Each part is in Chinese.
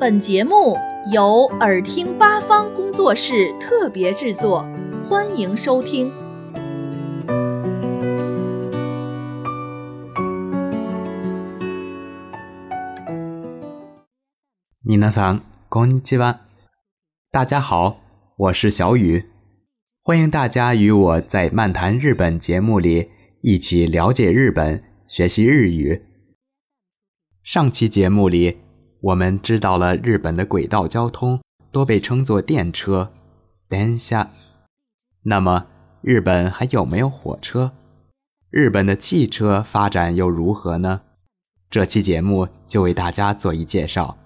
本节目由耳听八方工作室特别制作，欢迎收听。みなさんこんにちは。大家好，我是小雨，欢迎大家与我在漫谈日本节目里一起了解日本。学习日语。上期节目里，我们知道了日本的轨道交通多被称作电车（电下，那么，日本还有没有火车？日本的汽车发展又如何呢？这期节目就为大家做一介绍。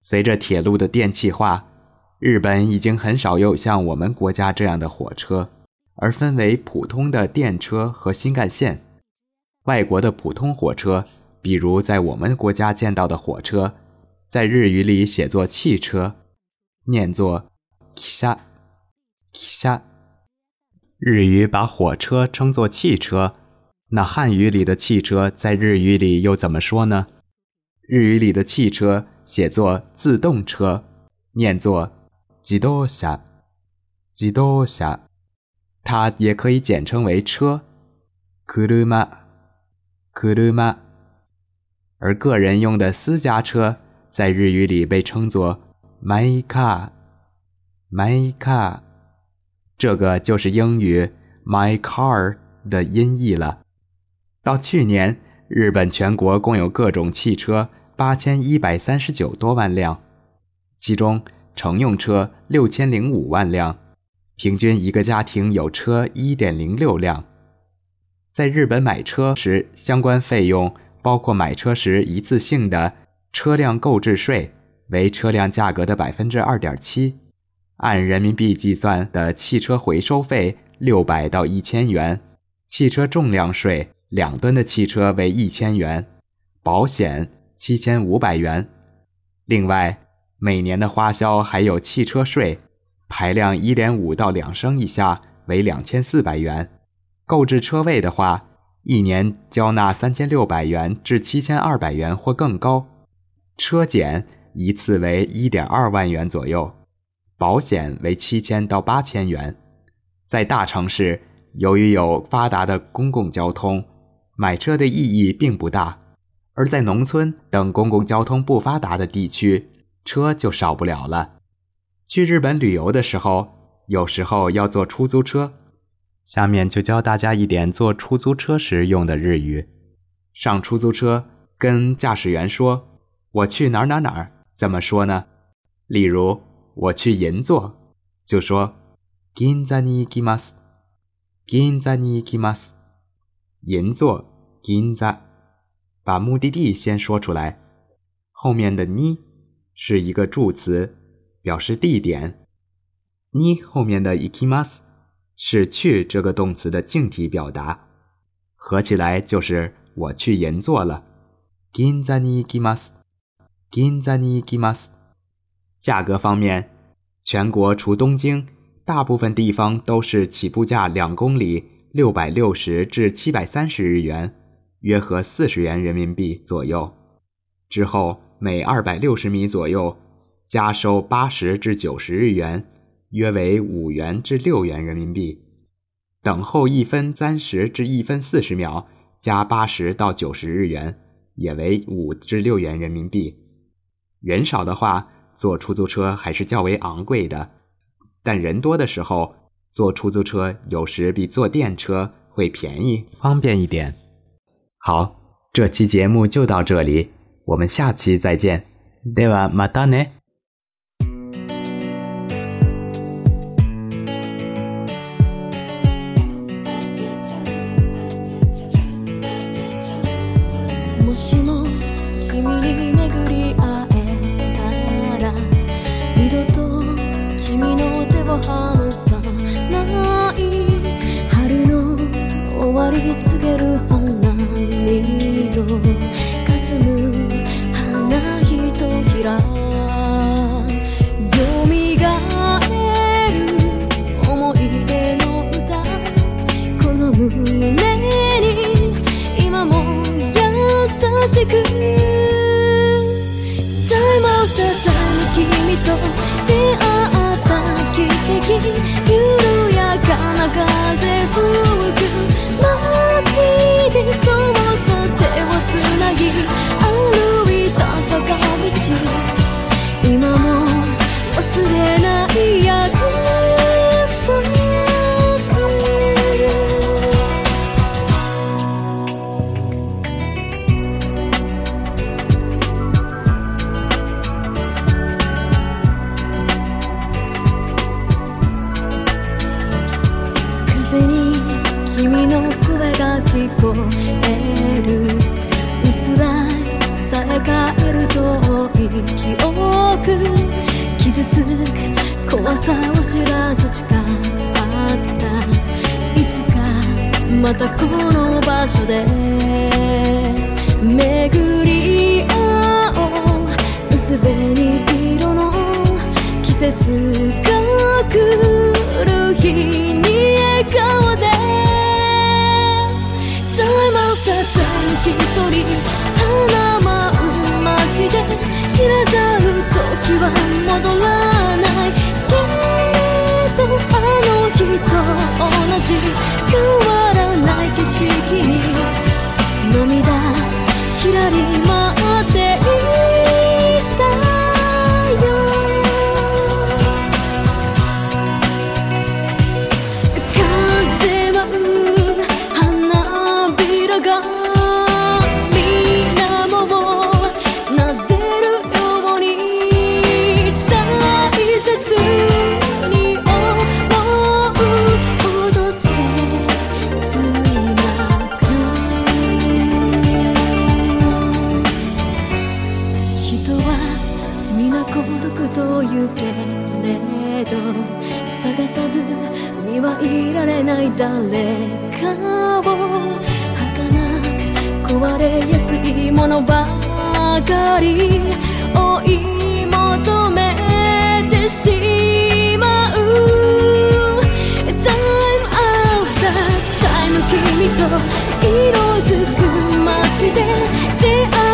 随着铁路的电气化，日本已经很少有像我们国家这样的火车。而分为普通的电车和新干线。外国的普通火车，比如在我们国家见到的火车，在日语里写作“汽车”，念作“キシ日语把火车称作“汽车”，那汉语里的“汽车”在日语里又怎么说呢？日语里的“汽车”写作“自动车”，念作“自動車自動車”。它也可以简称为车，kuru ma，kuru ma，而个人用的私家车在日语里被称作 my car，my car，这个就是英语 my car 的音译了。到去年，日本全国共有各种汽车八千一百三十九多万辆，其中乘用车六千零五万辆。平均一个家庭有车一点零六辆，在日本买车时，相关费用包括买车时一次性的车辆购置税，为车辆价格的百分之二点七；按人民币计算的汽车回收费六百到一千元，汽车重量税两吨的汽车为一千元，保险七千五百元。另外，每年的花销还有汽车税。排量1.5到2升以下为2400元，购置车位的话，一年交纳3600元至7200元或更高。车检一次为1.2万元左右，保险为7000到8000元。在大城市，由于有发达的公共交通，买车的意义并不大；而在农村等公共交通不发达的地区，车就少不了了。去日本旅游的时候，有时候要坐出租车。下面就教大家一点坐出租车时用的日语。上出租车跟驾驶员说“我去哪儿哪儿哪儿”，怎么说呢？例如我去银座，就说“銀座に行きます”。銀座に行きます。银座，銀座。把目的地先说出来，后面的“に”是一个助词。表示地点，你后面的 ikimas 是去这个动词的敬体表达，合起来就是我去银座了。銀座に行くま n 銀座に i m a s 价格方面，全国除东京，大部分地方都是起步价两公里六百六十至七百三十日元，约合四十元人民币左右，之后每二百六十米左右。加收八十至九十日元，约为五元至六元人民币。等候一分三十至一分四十秒，加八十到九十日元，也为五至六元人民币。人少的话，坐出租车还是较为昂贵的；但人多的时候，坐出租车有时比坐电车会便宜、方便一点。好，这期节目就到这里，我们下期再见。ではまたね。告げる声が聞こえるうすらさえかえる遠い記憶傷つく怖さを知らず誓ったいつかまたこの場所で巡り花舞う街で知らざる時は戻らないけどあの日と同じ変わらない景色涙ひらり舞うと言うけれど探さずにはいられない誰かを儚く壊れやすいものばかり追い求めてしまう Time after time 君と色づく街で出会う